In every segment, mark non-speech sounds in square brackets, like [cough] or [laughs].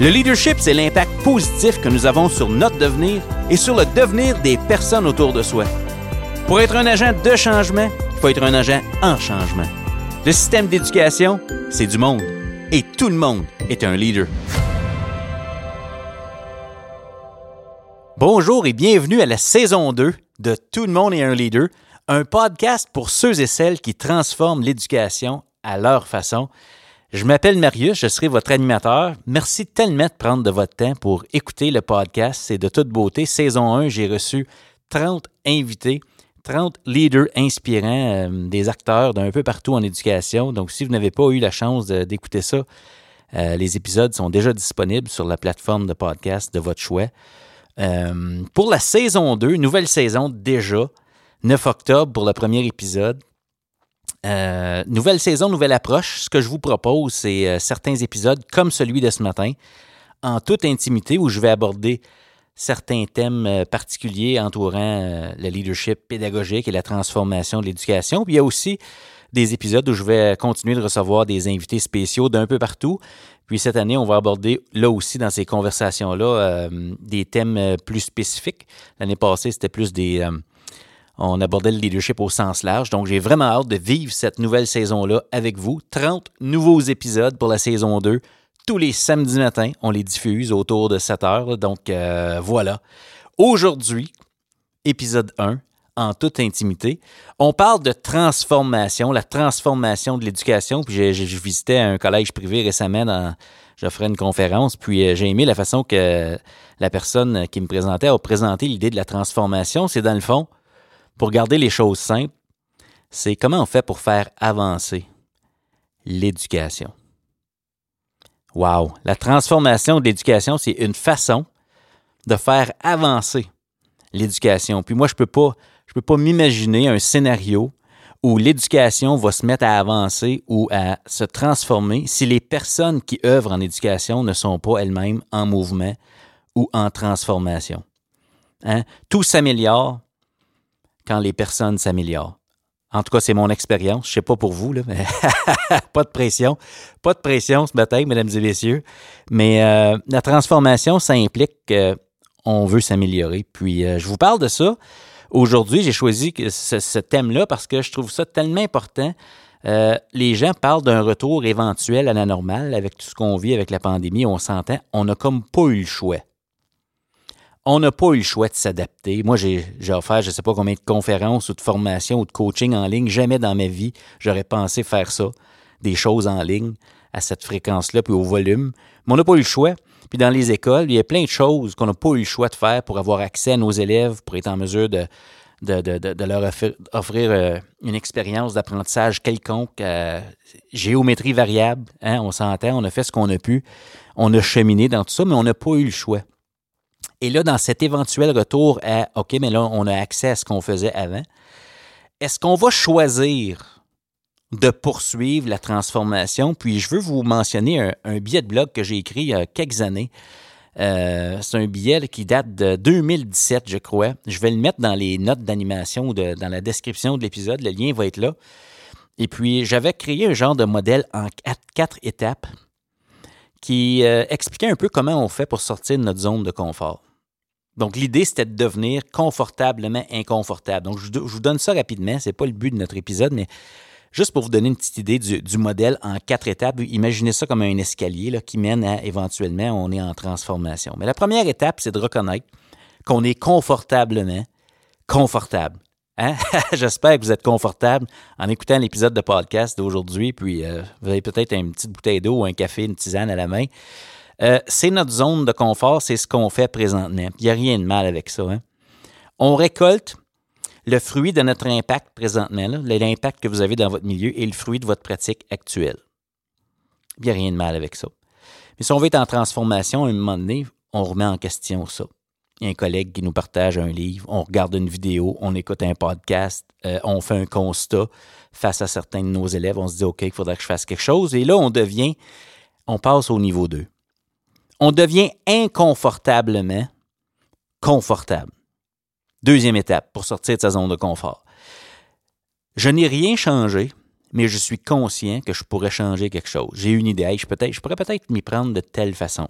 Le leadership, c'est l'impact positif que nous avons sur notre devenir et sur le devenir des personnes autour de soi. Pour être un agent de changement, il faut être un agent en changement. Le système d'éducation, c'est du monde. Et tout le monde est un leader. Bonjour et bienvenue à la saison 2 de Tout le monde est un leader, un podcast pour ceux et celles qui transforment l'éducation à leur façon. Je m'appelle Marius, je serai votre animateur. Merci tellement de prendre de votre temps pour écouter le podcast. C'est de toute beauté. Saison 1, j'ai reçu 30 invités, 30 leaders inspirants, euh, des acteurs d'un peu partout en éducation. Donc, si vous n'avez pas eu la chance d'écouter ça, euh, les épisodes sont déjà disponibles sur la plateforme de podcast de votre choix. Euh, pour la saison 2, nouvelle saison déjà, 9 octobre pour le premier épisode. Euh, nouvelle saison, nouvelle approche. Ce que je vous propose, c'est euh, certains épisodes comme celui de ce matin, en toute intimité, où je vais aborder certains thèmes euh, particuliers entourant le leadership pédagogique et la transformation de l'éducation. Puis il y a aussi des épisodes où je vais continuer de recevoir des invités spéciaux d'un peu partout. Puis cette année, on va aborder là aussi dans ces conversations-là des thèmes plus spécifiques. L'année passée, c'était plus des on abordait le leadership au sens large. Donc, j'ai vraiment hâte de vivre cette nouvelle saison-là avec vous. 30 nouveaux épisodes pour la saison 2. Tous les samedis matins, on les diffuse autour de 7 heures. Donc, euh, voilà. Aujourd'hui, épisode 1, en toute intimité. On parle de transformation, la transformation de l'éducation. Puis, j'ai, visité un collège privé récemment dans, j'offrais une conférence, puis euh, j'ai aimé la façon que la personne qui me présentait a présenté l'idée de la transformation. C'est dans le fond, pour garder les choses simples, c'est comment on fait pour faire avancer l'éducation. Wow! La transformation de l'éducation, c'est une façon de faire avancer l'éducation. Puis moi, je ne peux pas, m'imaginer un scénario où l'éducation va se mettre à avancer ou à se transformer si les personnes qui œuvrent en éducation ne sont pas elles-mêmes en mouvement ou en transformation. Hein? Tout s'améliore quand les personnes s'améliorent. En tout cas, c'est mon expérience. Je ne sais pas pour vous, là, mais [laughs] pas de pression. Pas de pression ce matin, mesdames et messieurs. Mais euh, la transformation, ça implique qu'on veut s'améliorer. Puis, euh, je vous parle de ça. Aujourd'hui, j'ai choisi ce, thème-là parce que je trouve ça tellement important. Euh, les gens parlent d'un retour éventuel à la normale avec tout ce qu'on vit avec la pandémie. On s'entend, on n'a comme pas eu le choix on n'a pas eu le choix de s'adapter. Moi, j'ai offert je ne sais pas combien de conférences ou de formations ou de coaching en ligne. Jamais dans ma vie, j'aurais pensé faire ça, des choses en ligne à cette fréquence-là, puis au volume. Mais on n'a pas eu le choix. Puis dans les écoles, il y a plein de choses qu'on n'a pas eu le choix de faire pour avoir accès à nos élèves, pour être en mesure de, de, leur offrir, euh, une expérience d'apprentissage quelconque, euh, géométrie variable. Hein, on s'entend, on a fait ce qu'on a pu. On a cheminé dans tout ça, mais on n'a pas eu le choix. Et là, dans cet éventuel retour à OK, mais là, on a accès à ce qu'on faisait avant, est-ce qu'on va choisir de poursuivre la transformation? Puis je veux vous mentionner un, billet de blog que j'ai écrit il y a quelques années. Euh, c'est un billet qui date de 2017, je crois. Je vais le mettre dans les notes d'animation ou dans la description de l'épisode. Le lien va être là. Et puis, j'avais créé un genre de modèle en quatre, étapes qui euh, expliquait un peu comment on fait pour sortir de notre zone de confort. Donc, l'idée, c'était de devenir confortablement inconfortable. Donc, je, vous donne ça rapidement. Ce n'est pas le but de notre épisode, mais juste pour vous donner une petite idée du, modèle en quatre étapes, imaginez ça comme un escalier qui mène à éventuellement, on est en transformation. Mais la première étape, c'est de reconnaître qu'on est confortablement confortable. Hein? [laughs] J'espère que vous êtes confortable en écoutant l'épisode de podcast d'aujourd'hui, puis euh, vous avez peut-être une petite bouteille d'eau ou un café, une tisane à la main. Euh, c'est notre zone de confort, c'est ce qu'on fait présentement. Il n'y a rien de mal avec ça. Hein. On récolte le fruit de notre impact présentement, l'impact que vous avez dans votre milieu et le fruit de votre pratique actuelle. Il n'y a rien de mal avec ça. Mais si on veut être en transformation, à un moment donné, on remet en question ça. Il y a un collègue qui nous partage un livre, on regarde une vidéo, on écoute un podcast, euh, on fait un constat face à certains de nos élèves, on se dit OK, il faudrait que je fasse quelque chose. Et là, on devient, on passe au niveau 2 on devient inconfortablement confortable. Deuxième étape pour sortir de sa zone de confort. Je n'ai rien changé, mais je suis conscient que je pourrais changer quelque chose. J'ai une idée, je, pourrais peut-être m'y prendre de telle façon.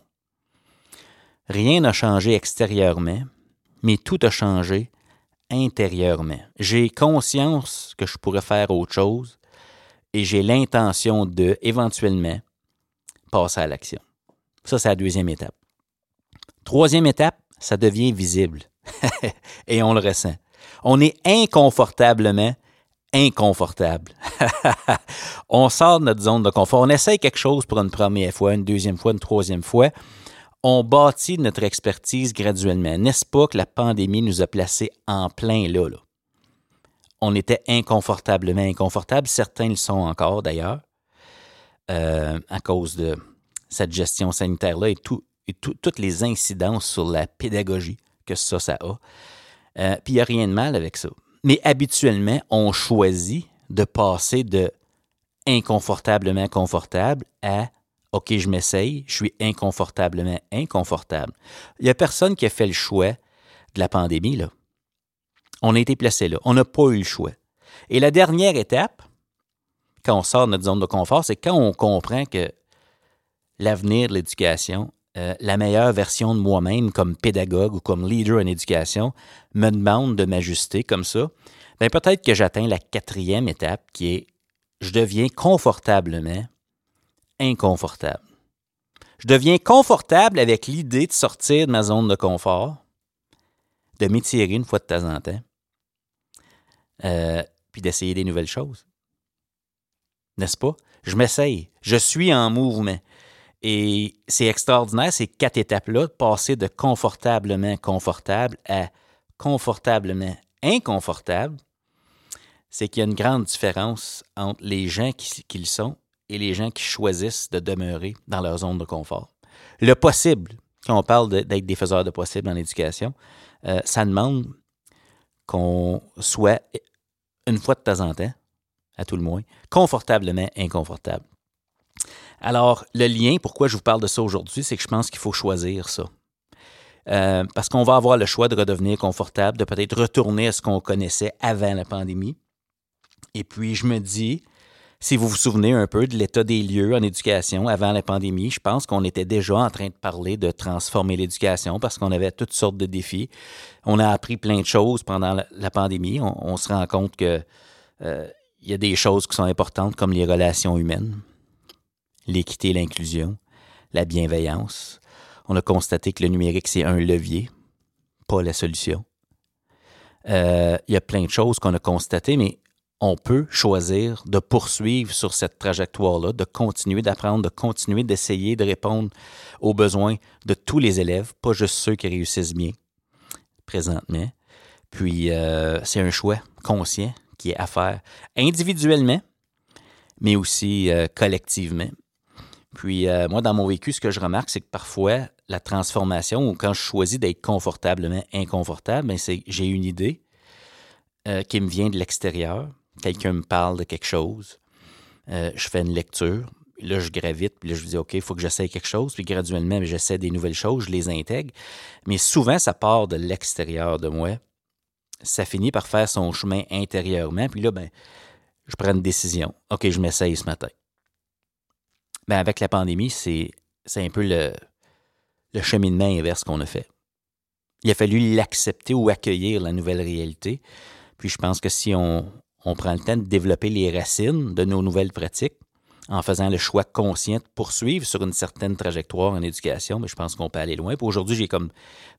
Rien n'a changé extérieurement, mais tout a changé intérieurement. J'ai conscience que je pourrais faire autre chose et j'ai l'intention de, éventuellement, passer à l'action. Ça, c'est la deuxième étape. Troisième étape, ça devient visible [laughs] et on le ressent. On est inconfortablement inconfortable. [laughs] on sort de notre zone de confort. On essaye quelque chose pour une première fois, une deuxième fois, une troisième fois. On bâtit notre expertise graduellement. N'est-ce pas que la pandémie nous a placés en plein là? On était inconfortablement inconfortable. Certains le sont encore d'ailleurs, euh, à cause de cette gestion sanitaire-là et, tout, et toutes les incidences sur la pédagogie que ça, ça a. Euh, puis il n'y a rien de mal avec ça. Mais habituellement, on choisit de passer de inconfortablement confortable à OK, je m'essaye, je suis inconfortablement inconfortable. Il n'y a personne qui a fait le choix de la pandémie, là. On a été placé là. On n'a pas eu le choix. Et la dernière étape, quand on sort de notre zone de confort, c'est quand on comprend que l'avenir de l'éducation, euh, la meilleure version de moi-même comme pédagogue ou comme leader en éducation me demande de m'ajuster comme ça, bien peut-être que j'atteins la quatrième étape qui est je deviens confortablement inconfortable. Je deviens confortable avec l'idée de sortir de ma zone de confort, de m'étirer une fois de temps en temps, euh, puis d'essayer des nouvelles choses. N'est-ce pas? Je m'essaye. Je suis en mouvement. Et c'est extraordinaire, ces quatre étapes-là, passer de confortablement confortable à confortablement inconfortable, c'est qu'il y a une grande différence entre les gens qui, qui, le sont et les gens qui choisissent de demeurer dans leur zone de confort. Le possible, quand on parle d'être des faiseurs de possible en éducation, euh, ça demande qu'on soit une fois de temps en temps, à tout le moins, confortablement inconfortable. Alors, le lien, pourquoi je vous parle de ça aujourd'hui, c'est que je pense qu'il faut choisir ça. Euh, parce qu'on va avoir le choix de redevenir confortable, de peut-être retourner à ce qu'on connaissait avant la pandémie. Et puis, je me dis, si vous vous souvenez un peu de l'état des lieux en éducation avant la pandémie, je pense qu'on était déjà en train de parler de transformer l'éducation parce qu'on avait toutes sortes de défis. On a appris plein de choses pendant la, pandémie. On, se rend compte que euh, y a des choses qui sont importantes comme les relations humaines l'équité et l'inclusion, la bienveillance. On a constaté que le numérique, c'est un levier, pas la solution. Euh, il y a plein de choses qu'on a constatées, mais on peut choisir de poursuivre sur cette trajectoire-là, de continuer d'apprendre, de continuer d'essayer de répondre aux besoins de tous les élèves, pas juste ceux qui réussissent bien présentement. Puis, euh, c'est un choix conscient qui est à faire individuellement, mais aussi euh, collectivement. Puis euh, moi, dans mon vécu, ce que je remarque, c'est que parfois, la transformation, ou quand je choisis d'être confortablement inconfortable, ben, c'est j'ai une idée euh, qui me vient de l'extérieur. Quelqu'un me parle de quelque chose. Euh, je fais une lecture. Là, je gravite, puis là, je me dis, OK, il faut que j'essaie quelque chose. Puis graduellement, ben, j'essaie des nouvelles choses, je les intègre. Mais souvent, ça part de l'extérieur de moi. Ça finit par faire son chemin intérieurement. Puis là, ben, je prends une décision. OK, je m'essaye ce matin. Ben, avec la pandémie, c'est, un peu le, le cheminement inverse qu'on a fait. Il a fallu l'accepter ou accueillir la nouvelle réalité. Puis je pense que si on, prend le temps de développer les racines de nos nouvelles pratiques, en faisant le choix conscient de poursuivre sur une certaine trajectoire en éducation, ben, je pense qu'on peut aller loin. Aujourd'hui, j'ai comme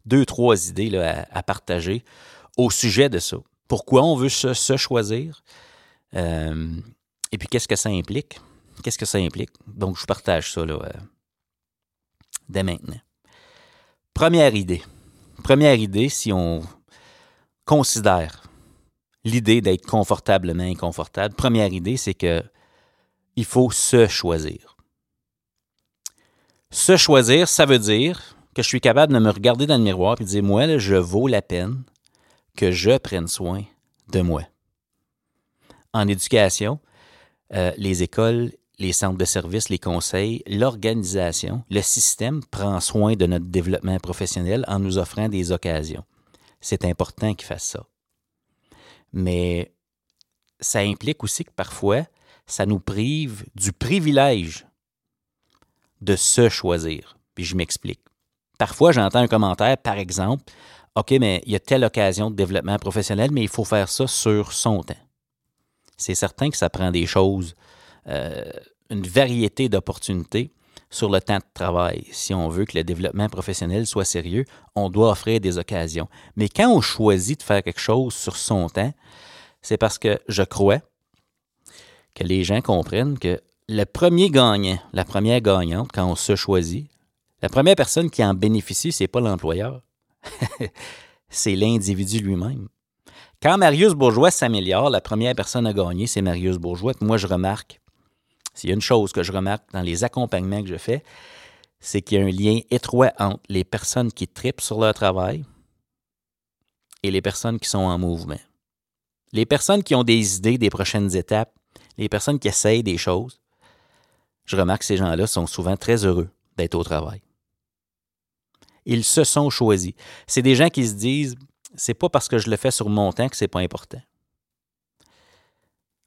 deux, trois idées là, à, partager au sujet de ça. Pourquoi on veut se, choisir? Euh, et puis qu'est-ce que ça implique? Qu'est-ce que ça implique? Donc, je partage ça là, euh, dès maintenant. Première idée. Première idée, si on considère l'idée d'être confortablement inconfortable, première idée, c'est que il faut se choisir. Se choisir, ça veut dire que je suis capable de me regarder dans le miroir et de dire, moi, je vaux la peine que je prenne soin de moi. En éducation, euh, les écoles les centres de services, les conseils, l'organisation, le système prend soin de notre développement professionnel en nous offrant des occasions. C'est important qu'ils fassent ça. Mais ça implique aussi que parfois, ça nous prive du privilège de se choisir. Puis je m'explique. Parfois, j'entends un commentaire, par exemple, OK, mais il y a telle occasion de développement professionnel, mais il faut faire ça sur son temps. C'est certain que ça prend des choses, une variété d'opportunités sur le temps de travail. Si on veut que le développement professionnel soit sérieux, on doit offrir des occasions. Mais quand on choisit de faire quelque chose sur son temps, c'est parce que je crois que les gens comprennent que le premier gagnant, la première gagnante, quand on se choisit, la première personne qui en bénéficie, c'est pas l'employeur, [laughs] c'est l'individu lui-même. Quand Marius Bourgeois s'améliore, la première personne à gagner, c'est Marius Bourgeois. moi, je remarque s'il y a une chose que je remarque dans les accompagnements que je fais, c'est qu'il y a un lien étroit entre les personnes qui tripent sur leur travail et les personnes qui sont en mouvement. Les personnes qui ont des idées des prochaines étapes, les personnes qui essayent des choses, je remarque que ces gens-là sont souvent très heureux d'être au travail. Ils se sont choisis. C'est des gens qui se disent c'est pas parce que je le fais sur mon temps que c'est pas important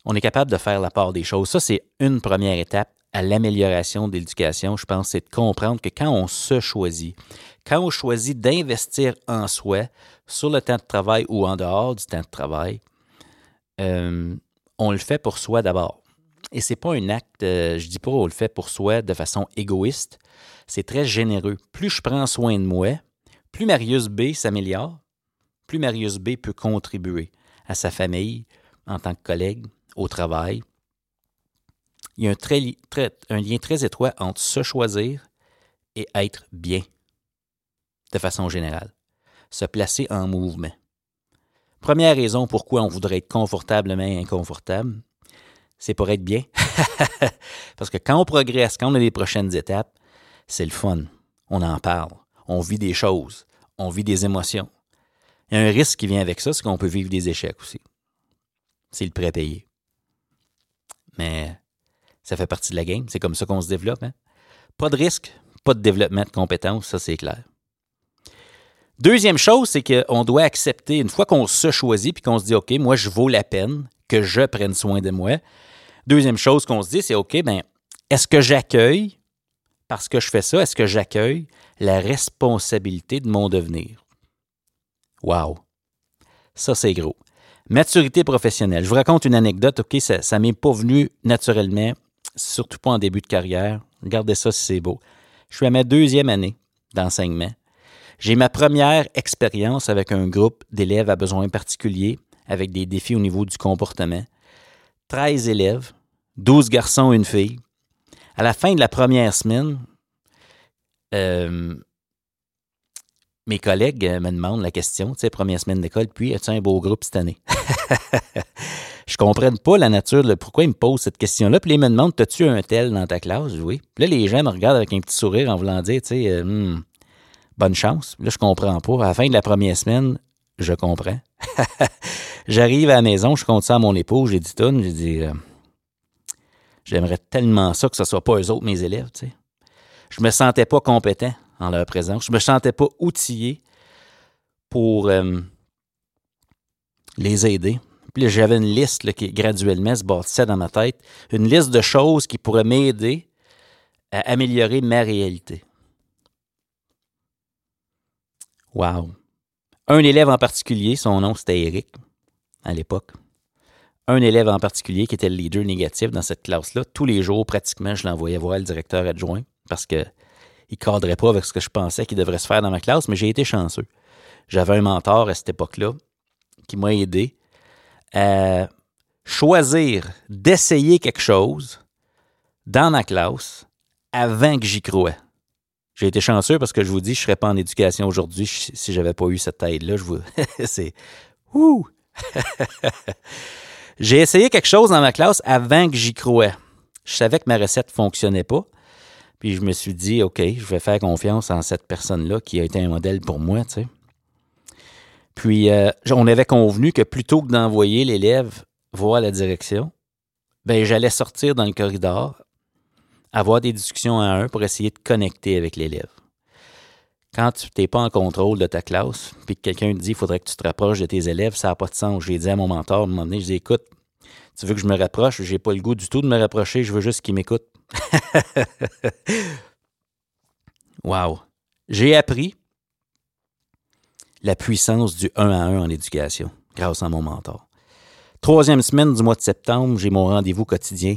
on est capable de faire la part des choses. Ça, c'est une première étape à l'amélioration de l'éducation, je pense, c'est de comprendre que quand on se choisit, quand on choisit d'investir en soi sur le temps de travail ou en dehors du temps de travail, euh, on le fait pour soi d'abord. Et c'est pas un acte, euh, je dis pas on le fait pour soi de façon égoïste, c'est très généreux. Plus je prends soin de moi, plus Marius B s'améliore, plus Marius B peut contribuer à sa famille en tant que collègue, au travail, il y a un, lien très étroit entre se choisir et être bien, de façon générale. Se placer en mouvement. Première raison pourquoi on voudrait être confortablement inconfortable, c'est pour être bien. [laughs] Parce que quand on progresse, quand on a les prochaines étapes, c'est le fun. On en parle. On vit des choses. On vit des émotions. Il y a un risque qui vient avec ça, c'est qu'on peut vivre des échecs aussi. C'est le prêt payé mais ça fait partie de la game. C'est comme ça qu'on se développe. Hein. Pas de risque, pas de développement de compétences, ça c'est clair. Deuxième chose, c'est qu'on doit accepter, une fois qu'on se choisit puis qu'on se dit, OK, moi, je vaux la peine que je prenne soin de moi. Deuxième chose qu'on se dit, c'est, OK, ben, est-ce que j'accueille, parce que je fais ça, est-ce que j'accueille la responsabilité de mon devenir? Wow! Ça, c'est gros. Maturité professionnelle. Je vous raconte une anecdote, OK? Ça ne m'est pas venu naturellement, surtout pas en début de carrière. Regardez ça si c'est beau. Je suis à ma deuxième année d'enseignement. J'ai ma première expérience avec un groupe d'élèves à besoins particuliers, avec des défis au niveau du comportement. 13 élèves, 12 garçons et une fille. À la fin de la première semaine, euh, mes collègues euh, me demandent la question, tu sais, première semaine d'école, puis as-tu un beau groupe cette année? [laughs] je comprends pas la nature, de pourquoi ils me posent cette question-là. Puis ils me demandent, as-tu un tel dans ta classe? Oui. Là, les gens me regardent avec un petit sourire en voulant dire, tu sais, euh, hmm, bonne chance. Là, je comprends pas. À la fin de la première semaine, je comprends. [laughs] J'arrive à la maison, je compte ça à mon épouse, j'ai dit tout, j'ai dit, euh, j'aimerais tellement ça que ce soit pas eux autres, mes élèves, tu sais. Je me sentais pas compétent en leur présence. Je ne me sentais pas outillé pour euh, les aider. Puis j'avais une liste qui graduellement se bâtissait dans ma tête, une liste de choses qui pourraient m'aider à améliorer ma réalité. Wow. Un élève en particulier, son nom c'était Eric à l'époque. Un élève en particulier qui était le leader négatif dans cette classe-là. Tous les jours, pratiquement, je l'envoyais voir le directeur adjoint parce que il cadrait pas avec ce que je pensais qu'il devrait se faire dans ma classe, mais j'ai été chanceux. J'avais un mentor à cette époque-là qui m'a aidé à choisir d'essayer quelque chose dans ma classe avant que j'y croie. J'ai été chanceux parce que je vous dis, je ne serais pas en éducation aujourd'hui si je n'avais pas eu cette aide-là. Vous... [laughs] C'est... Ouh! [laughs] J'ai essayé quelque chose dans ma classe avant que j'y croie. Je savais que ma recette ne fonctionnait pas. Puis je me suis dit, OK, je vais faire confiance en cette personne-là qui a été un modèle pour moi, tu sais. Puis euh, on avait convenu que plutôt que d'envoyer l'élève voir la direction, ben j'allais sortir dans le corridor, avoir des discussions à un pour essayer de connecter avec l'élève. Quand tu n'es pas en contrôle de ta classe, puis que quelqu'un te dit il faudrait que tu te rapproches de tes élèves, ça n'a pas de sens. J'ai dit à mon mentor, à un moment donné, je dis écoute, tu veux que je me rapproche, j'ai pas le goût du tout de me rapprocher, je veux juste qu'il m'écoute. [laughs] wow. J'ai appris la puissance du 1 à 1 en éducation grâce à mon mentor. Troisième semaine du mois de septembre, j'ai mon rendez-vous quotidien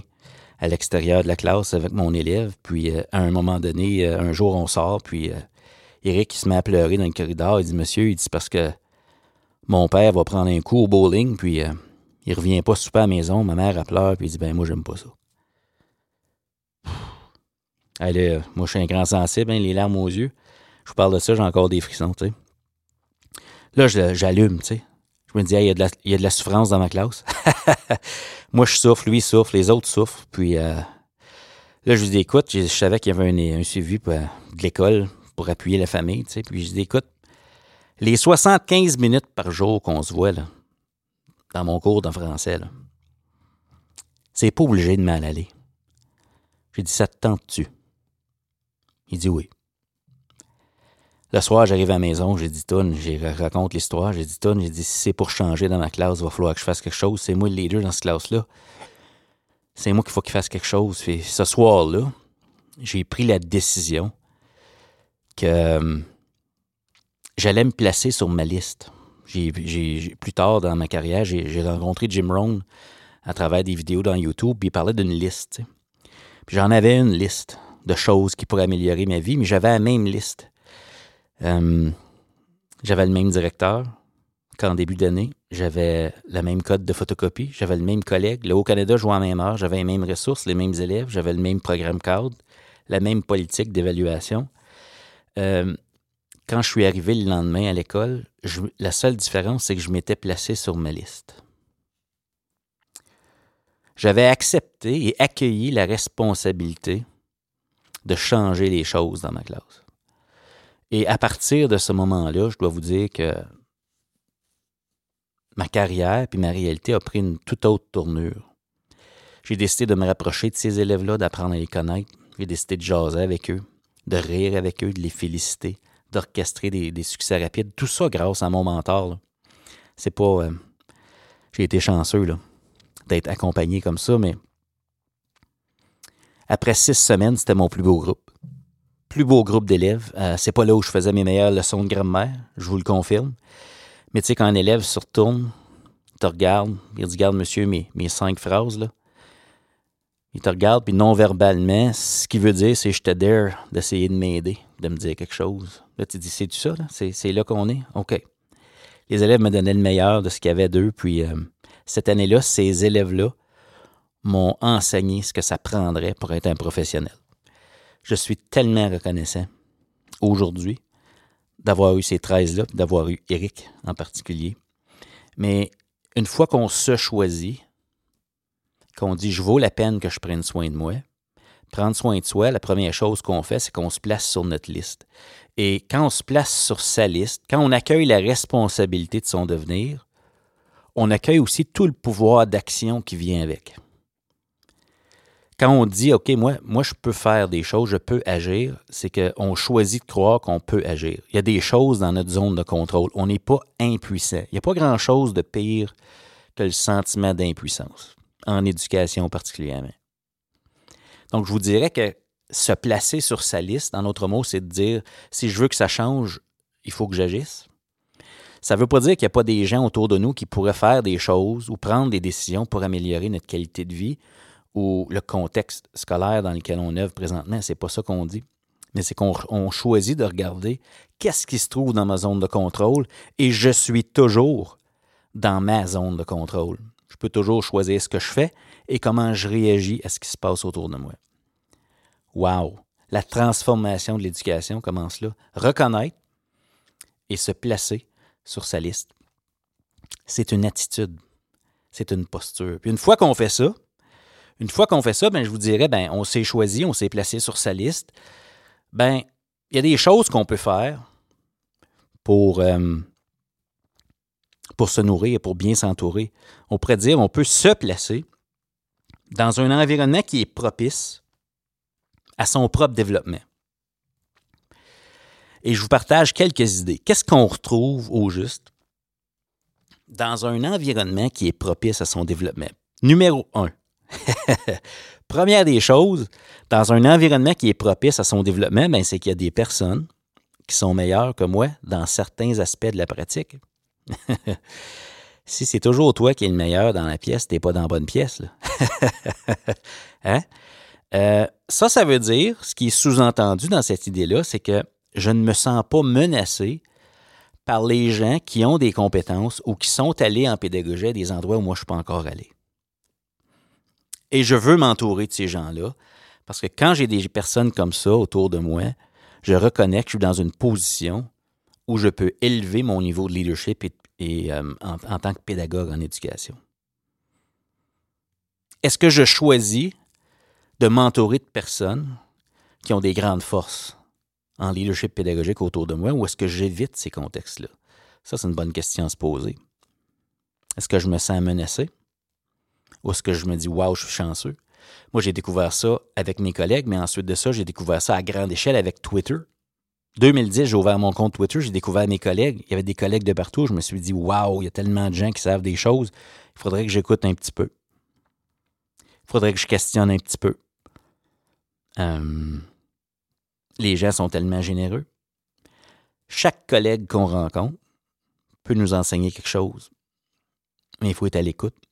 à l'extérieur de la classe avec mon élève. Puis euh, à un moment donné, euh, un jour, on sort, puis euh, Eric se met à pleurer dans le corridor. Il dit Monsieur, il dit parce que mon père va prendre un coup au bowling, puis il revient pas super à la maison. Ma mère a pleuré, puis il dit Ben, moi, j'aime pas ça. Allez, moi, je suis un grand sensible, hein, les larmes aux yeux. Je vous parle de ça, j'ai encore des frissons, tu sais. Là, j'allume, tu sais. Je me dis, il, y a de la, souffrance dans ma classe. [laughs] Moi, je souffre, lui souffre, les autres souffrent. Puis euh, là, je lui dis, écoute, je, savais qu'il y avait un, suivi de l'école pour appuyer la famille. Tu sais, puis je dis, écoute, les 75 minutes par jour qu'on se voit là, dans mon cours de français, c'est pas obligé de mal aller. J'ai dit, ça te tente-tu? Il dit oui. Le soir, j'arrive à la maison, j'ai dit Toun, j'ai raconte l'histoire, j'ai dit Toun, j'ai dit si c'est pour changer dans ma classe, il va falloir que je fasse quelque chose. C'est moi le leader dans cette classe-là. C'est moi qu'il faut qu'il fasse quelque chose. Ce soir-là, j'ai pris la décision que euh, j'allais me placer sur ma liste. Plus tard dans ma carrière, j'ai, rencontré Jim Rohn à travers des vidéos dans YouTube, puis il parlait d'une liste. J'en avais une liste de choses qui pourraient améliorer ma vie, mais j'avais la même liste. Euh, j'avais le même directeur qu'en début d'année. J'avais le même code de photocopie. J'avais le même collègue. Le Haut-Canada jouait en même heure. J'avais les mêmes ressources, les mêmes élèves. J'avais le même programme cadre, la même politique d'évaluation. Euh, quand je suis arrivé le lendemain à l'école, la seule différence, c'est que je m'étais placé sur ma liste. J'avais accepté et accueilli la responsabilité de changer les choses dans ma classe. Et à partir de ce moment-là, je dois vous dire que ma carrière puis ma réalité a pris une toute autre tournure. J'ai décidé de me rapprocher de ces élèves-là, d'apprendre à les connaître. J'ai décidé de jaser avec eux, de rire avec eux, de les féliciter, d'orchestrer des, succès rapides. Tout ça grâce à mon mentor. C'est pas. Euh, j'ai été chanceux d'être accompagné comme ça, mais après six semaines, c'était mon plus beau groupe plus beau groupe d'élèves. Euh, c'est pas là où je faisais mes meilleures leçons de grammaire, je vous le confirme. Mais tu sais, quand un élève se retourne, il te regarde, il dit Regarde, monsieur, mes, mes cinq phrases, là. Il te regarde, puis non-verbalement, ce qu'il veut dire, c'est je te dare d'essayer de m'aider, de me dire quelque chose. Là, tu dis C'est-tu ça, là? C'est là qu'on est? OK. Les élèves me donnaient le meilleur de ce qu'il y avait d'eux, puis euh, cette année-là, ces élèves-là m'ont enseigné ce que ça prendrait pour être un professionnel. Je suis tellement reconnaissant aujourd'hui d'avoir eu ces 13-là, d'avoir eu Eric en particulier. Mais une fois qu'on se choisit, qu'on dit je vaux la peine que je prenne soin de moi, prendre soin de soi, la première chose qu'on fait, c'est qu'on se place sur notre liste. Et quand on se place sur sa liste, quand on accueille la responsabilité de son devenir, on accueille aussi tout le pouvoir d'action qui vient avec quand on dit, OK, moi, je peux faire des choses, je peux agir, c'est qu'on choisit de croire qu'on peut agir. Il y a des choses dans notre zone de contrôle. On n'est pas impuissant. Il n'y a pas grand-chose de pire que le sentiment d'impuissance, en éducation particulièrement. Donc, je vous dirais que se placer sur sa liste, en autre mot, c'est de dire, si je veux que ça change, il faut que j'agisse. Ça ne veut pas dire qu'il n'y a pas des gens autour de nous qui pourraient faire des choses ou prendre des décisions pour améliorer notre qualité de vie ou le contexte scolaire dans lequel on œuvre présentement. C'est pas ça qu'on dit. Mais c'est qu'on choisit de regarder qu'est-ce qui se trouve dans ma zone de contrôle et je suis toujours dans ma zone de contrôle. Je peux toujours choisir ce que je fais et comment je réagis à ce qui se passe autour de moi. Wow! La transformation de l'éducation commence là. Reconnaître et se placer sur sa liste. C'est une attitude. C'est une posture. Puis une fois qu'on fait ça, une fois qu'on fait ça, ben, je vous dirais, ben, on s'est choisi, on s'est placé sur sa liste. Ben, il y a des choses qu'on peut faire pour, euh, pour se nourrir et pour bien s'entourer. On pourrait dire, on peut se placer dans un environnement qui est propice à son propre développement. Et je vous partage quelques idées. Qu'est-ce qu'on retrouve au juste dans un environnement qui est propice à son développement? Numéro un, [laughs] Première des choses, dans un environnement qui est propice à son développement, ben, c'est qu'il y a des personnes qui sont meilleurs que moi dans certains aspects de la pratique. [laughs] si c'est toujours toi qui es le meilleur dans la pièce, t'es pas dans la bonne pièce. [laughs] hein? Euh, ça, ça veut dire, ce qui est sous-entendu dans cette idée-là, c'est que je ne me sens pas menacé par les gens qui ont des compétences ou qui sont allés en pédagogie à des endroits où moi je ne suis pas encore allé. Et je veux m'entourer de ces gens-là parce que quand j'ai des personnes comme ça autour de moi, je reconnais que je suis dans une position où je peux élever mon niveau de leadership euh, en, tant que pédagogue en éducation. Est-ce que je choisis de m'entourer de personnes qui ont des grandes forces en leadership pédagogique autour de moi ou est-ce que j'évite ces contextes-là? Ça, c'est une bonne question à se poser. Est-ce que je me sens menacé? Ou est-ce que je me dis, waouh, je suis chanceux? Moi, j'ai découvert ça avec mes collègues, mais ensuite de ça, j'ai découvert ça à grande échelle avec Twitter. 2010, j'ai ouvert mon compte Twitter, j'ai découvert mes collègues. Il y avait des collègues de partout. Je me suis dit, waouh, il y a tellement de gens qui savent des choses. Il faudrait que j'écoute un petit peu. Il faudrait que je questionne un petit peu. Euh, les gens sont tellement généreux. Chaque collègue qu'on rencontre peut nous enseigner quelque chose. Mais il faut être à l'écoute.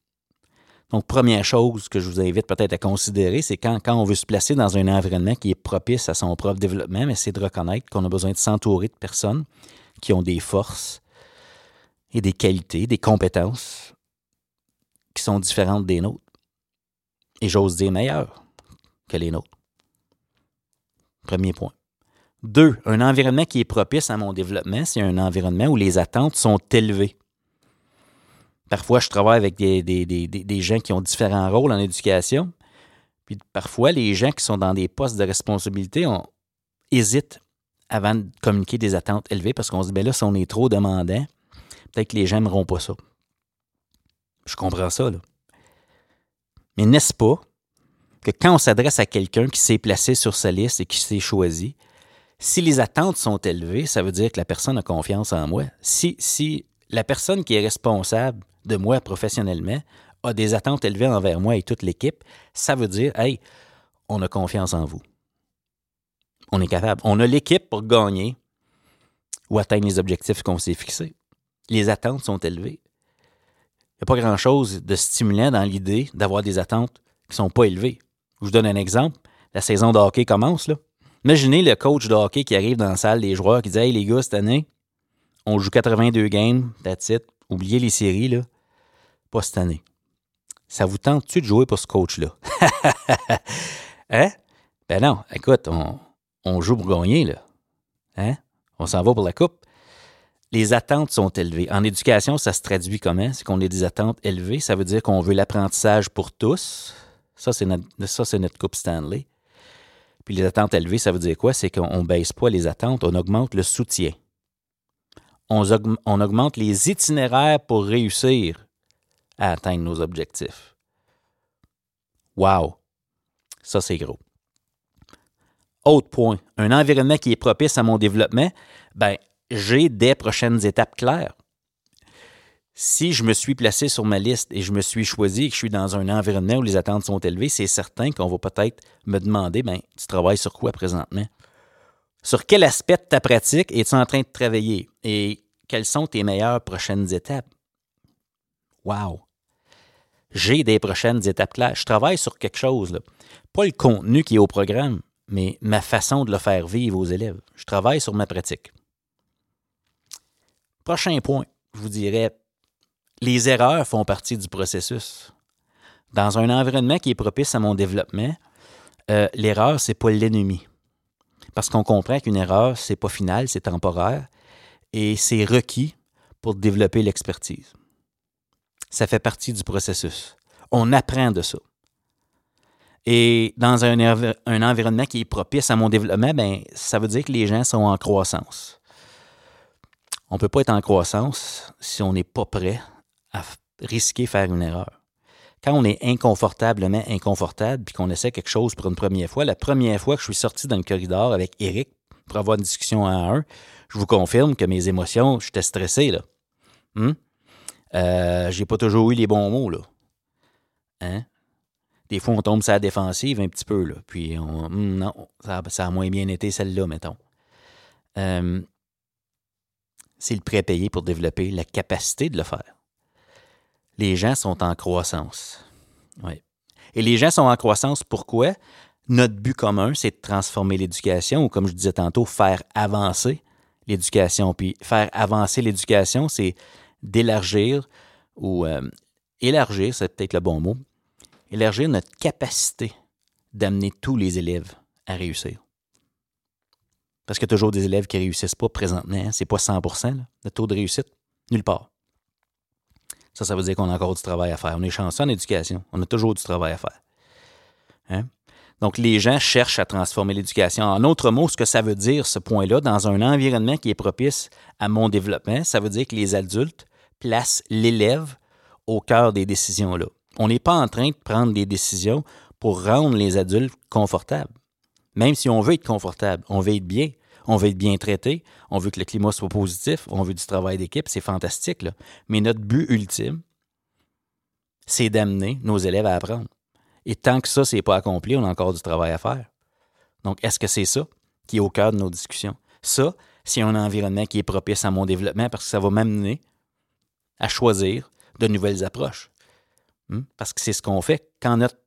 Donc, première chose que je vous invite peut-être à considérer, c'est quand, quand on veut se placer dans un environnement qui est propice à son propre développement, c'est de reconnaître qu'on a besoin de s'entourer de personnes qui ont des forces et des qualités, des compétences qui sont différentes des nôtres. Et j'ose dire meilleures que les nôtres. Premier point. Deux, un environnement qui est propice à mon développement, c'est un environnement où les attentes sont élevées. Parfois, je travaille avec des, gens qui ont différents rôles en éducation. Puis parfois, les gens qui sont dans des postes de responsabilité on, hésitent avant de communiquer des attentes élevées parce qu'on se dit, ben là, si on est trop demandant, peut-être que les gens n'aimeront pas ça. Je comprends ça, là. Mais n'est-ce pas que quand on s'adresse à quelqu'un qui s'est placé sur sa liste et qui s'est choisi, si les attentes sont élevées, ça veut dire que la personne a confiance en moi. Si, si la personne qui est responsable de moi professionnellement a des attentes élevées envers moi et toute l'équipe, ça veut dire, hey, on a confiance en vous. On est capable. On a l'équipe pour gagner ou atteindre les objectifs qu'on s'est fixés. Les attentes sont élevées. Il n'y a pas grand-chose de stimulant dans l'idée d'avoir des attentes qui ne sont pas élevées. Je vous donne un exemple. La saison de hockey commence. Là. Imaginez le coach de hockey qui arrive dans la salle des joueurs qui dit Hey les gars, cette année, on joue 82 games, that's it. Oubliez les séries, là. Pas cette année. Ça vous tente-tu de jouer pour ce coach-là? [laughs] hein? Ben non, écoute, on, joue pour gagner, là. Hein? On s'en va pour la coupe. Les attentes sont élevées. En éducation, ça se traduit comment? C'est qu'on a des attentes élevées. Ça veut dire qu'on veut l'apprentissage pour tous. Ça, c'est notre, coupe Stanley. Puis les attentes élevées, ça veut dire quoi? C'est qu'on ne baisse pas les attentes, on augmente le soutien on, augmente les itinéraires pour réussir à atteindre nos objectifs. Wow! Ça, c'est gros. Autre point, un environnement qui est propice à mon développement, ben, j'ai des prochaines étapes claires. Si je me suis placé sur ma liste et je me suis choisi et que je suis dans un environnement où les attentes sont élevées, c'est certain qu'on va peut-être me demander, ben, tu travailles sur quoi présentement? Sur quel aspect de ta pratique es-tu en train de travailler? Et quelles sont tes meilleures prochaines étapes? Wow! J'ai des prochaines étapes claires. Je travaille sur quelque chose. Pas le contenu qui est au programme, mais ma façon de le faire vivre aux élèves. Je travaille sur ma pratique. Prochain point, je vous dirais, les erreurs font partie du processus. Dans un environnement qui est propice à mon développement, euh, l'erreur, ce n'est pas l'ennemi. Parce qu'on comprend qu'une erreur, c'est pas final, c'est temporaire et c'est requis pour développer l'expertise. Ça fait partie du processus. On apprend de ça. Et dans un, environnement qui est propice à mon développement, ben, ça veut dire que les gens sont en croissance. On ne peut pas être en croissance si on n'est pas prêt à risquer faire une erreur quand on est inconfortablement inconfortable puis qu'on essaie quelque chose pour une première fois, la première fois que je suis sorti dans le corridor avec Eric pour avoir une discussion à un, je vous confirme que mes émotions, j'étais stressé, là. Hum? Euh, j'ai pas toujours eu les bons mots, là. Hein? Des fois, on tombe sur la défensive un petit peu, là. Puis, on, hum, non, ça, ça, a moins bien été celle-là, mettons. euh, c'est le prêt payé pour développer la capacité de le faire. Les gens sont en croissance. Oui. Et les gens sont en croissance pourquoi? Notre but commun, c'est de transformer l'éducation, ou comme je disais tantôt, faire avancer l'éducation. Puis faire avancer l'éducation, c'est d'élargir ou euh, élargir, c'est peut-être le bon mot, élargir notre capacité d'amener tous les élèves à réussir. Parce qu'il y a toujours des élèves qui ne réussissent pas présentement. Hein. C'est pas 100% le taux de réussite. Nulle part. Ça, ça veut dire qu'on a encore du travail à faire. On est chanceux en éducation. On a toujours du travail à faire. Hein? Donc, les gens cherchent à transformer l'éducation. En autre mot, ce que ça veut dire, ce point-là, dans un environnement qui est propice à mon développement, ça veut dire que les adultes placent l'élève au cœur des décisions-là. On n'est pas en train de prendre des décisions pour rendre les adultes confortables. Même si on veut être confortable, on veut être bien, on veut être bien traité, on veut que le climat soit positif, on veut du travail d'équipe, c'est fantastique. Là. Mais notre but ultime, c'est d'amener nos élèves à apprendre. Et tant que ça, n'est pas accompli, on a encore du travail à faire. Donc, est-ce que c'est ça qui est au cœur de nos discussions? Ça, c'est un environnement qui est propice à mon développement parce que ça va m'amener à choisir de nouvelles approches. Hmm? Parce que c'est ce qu'on fait. Quand notre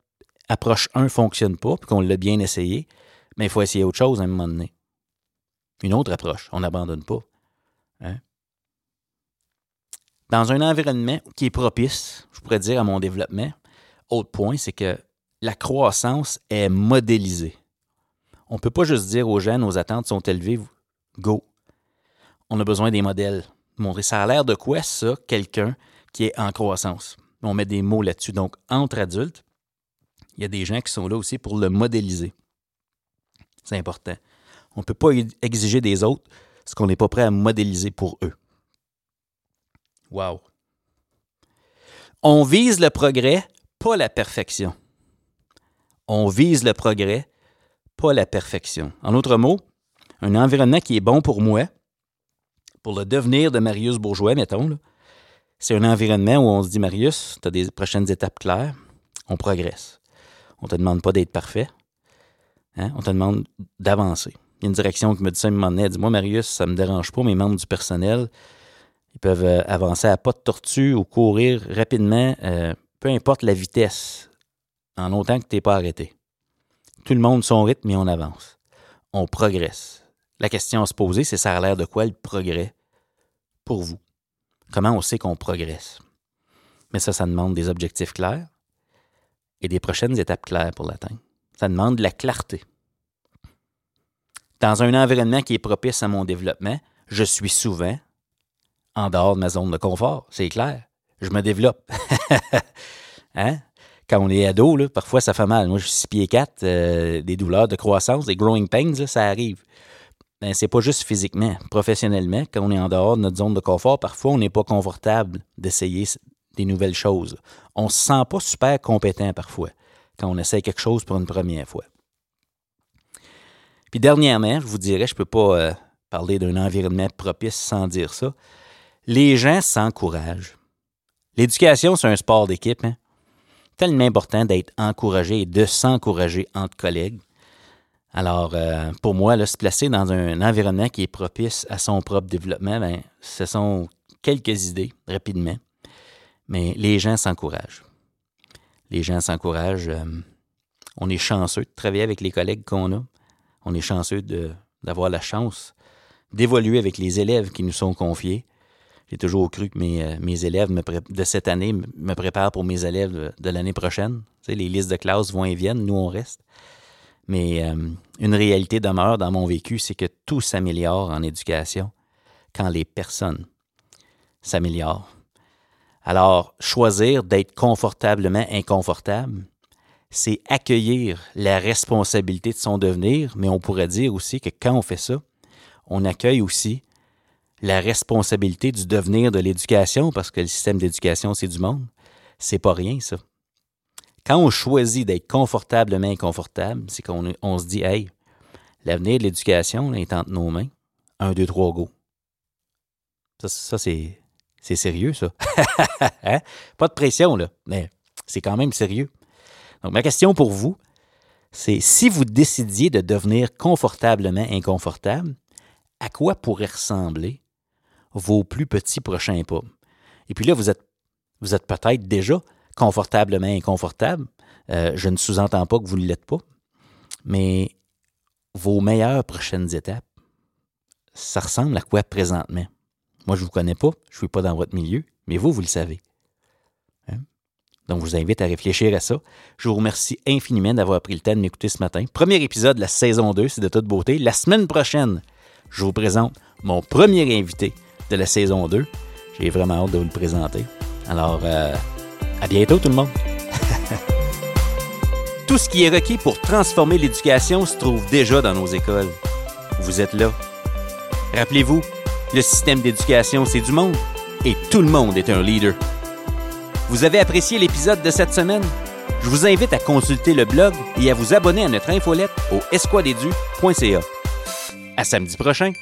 approche 1 ne fonctionne pas, puis qu'on l'a bien essayé, mais il faut essayer autre chose à un moment donné. Une autre approche. On n'abandonne pas. Hein? Dans un environnement qui est propice, je pourrais dire, à mon développement, autre point, c'est que la croissance est modélisée. On ne peut pas juste dire aux jeunes, nos attentes sont élevées, go. On a besoin des modèles. Ça a l'air de quoi, ça, quelqu'un qui est en croissance? On met des mots là-dessus. Donc, entre adultes, il y a des gens qui sont là aussi pour le modéliser. C'est important. On ne peut pas exiger des autres ce qu'on n'est pas prêt à modéliser pour eux. Wow. On vise le progrès, pas la perfection. On vise le progrès, pas la perfection. En d'autres mots, un environnement qui est bon pour moi, pour le devenir de Marius Bourgeois, mettons, c'est un environnement où on se dit, Marius, tu as des prochaines étapes claires, on progresse. On ne te demande pas d'être parfait, hein? on te demande d'avancer. Il y a une direction qui me dit ça, me dit, moi, Marius, ça ne me dérange pas, mes membres du personnel, ils peuvent euh, avancer à pas de tortue ou courir rapidement, euh, peu importe la vitesse, en autant que tu n'es pas arrêté. Tout le monde son rythme et on avance. On progresse. La question à se poser, c'est ça a l'air de quoi le progrès? Pour vous? Comment on sait qu'on progresse? Mais ça, ça demande des objectifs clairs et des prochaines étapes claires pour l'atteindre. Ça demande de la clarté. Dans un environnement qui est propice à mon développement, je suis souvent en dehors de ma zone de confort, c'est clair. Je me développe. [laughs] hein? Quand on est ado, là, parfois ça fait mal. Moi, je suis 6 pieds 4, euh, des douleurs de croissance, des growing pains, ça arrive. Ben, c'est pas juste physiquement, professionnellement. Quand on est en dehors de notre zone de confort, parfois on n'est pas confortable d'essayer des nouvelles choses. On se sent pas super compétent parfois quand on essaie quelque chose pour une première fois. Puis dernièrement, je vous dirais, je ne peux pas euh, parler d'un environnement propice sans dire ça. Les gens s'encouragent. L'éducation, c'est un sport d'équipe. Hein? Tellement important d'être encouragé et de s'encourager entre collègues. Alors, euh, pour moi, se placer dans un environnement qui est propice à son propre développement, ben, ce sont quelques idées rapidement. Mais les gens s'encouragent. Les gens s'encouragent. Euh, on est chanceux de travailler avec les collègues qu'on a on est chanceux d'avoir la chance d'évoluer avec les élèves qui nous sont confiés. J'ai toujours cru que mes, euh, élèves de cette année me préparent pour mes élèves de, l'année prochaine. Tu les listes de classe vont et viennent, nous on reste. Mais euh, une réalité demeure dans mon vécu, c'est que tout s'améliore en éducation quand les personnes s'améliorent. Alors, choisir d'être confortablement inconfortable, c'est accueillir la responsabilité de son devenir, mais on pourrait dire aussi que quand on fait ça, on accueille aussi la responsabilité du devenir de l'éducation, parce que le système d'éducation, c'est du monde. C'est pas rien, ça. Quand on choisit d'être confortablement inconfortable, c'est qu'on on se dit, hey, l'avenir de l'éducation est entre nos mains. Un, deux, trois, go. Ça, c'est sérieux, ça. [laughs] Hein? Pas de pression, là, mais c'est quand même sérieux. Donc, ma question pour vous, c'est si vous décidiez de devenir confortablement inconfortable, à quoi pourraient ressembler vos plus petits prochains pas? Et puis là, vous êtes, vous êtes peut-être déjà confortablement inconfortable. Euh, je ne sous-entends pas que vous ne l'êtes pas. Mais vos meilleures prochaines étapes, ça ressemble à quoi présentement? Moi, je ne vous connais pas, je ne suis pas dans votre milieu, mais vous, vous le savez. Hein? Donc, je vous invite à réfléchir à ça. Je vous remercie infiniment d'avoir pris le temps de m'écouter ce matin. Premier épisode de la saison 2, c'est de toute beauté. La semaine prochaine, je vous présente mon premier invité de la saison 2. J'ai vraiment hâte de vous le présenter. Alors, euh, à bientôt tout le monde. [laughs] Tout ce qui est requis pour transformer l'éducation se trouve déjà dans nos écoles. Vous êtes là. Rappelez-vous, le système d'éducation, c'est du monde et tout le monde est un leader. Vous avez apprécié l'épisode de cette semaine? Je vous invite à consulter le blog et à vous abonner à notre infolette au esquadedu.ca. À samedi prochain!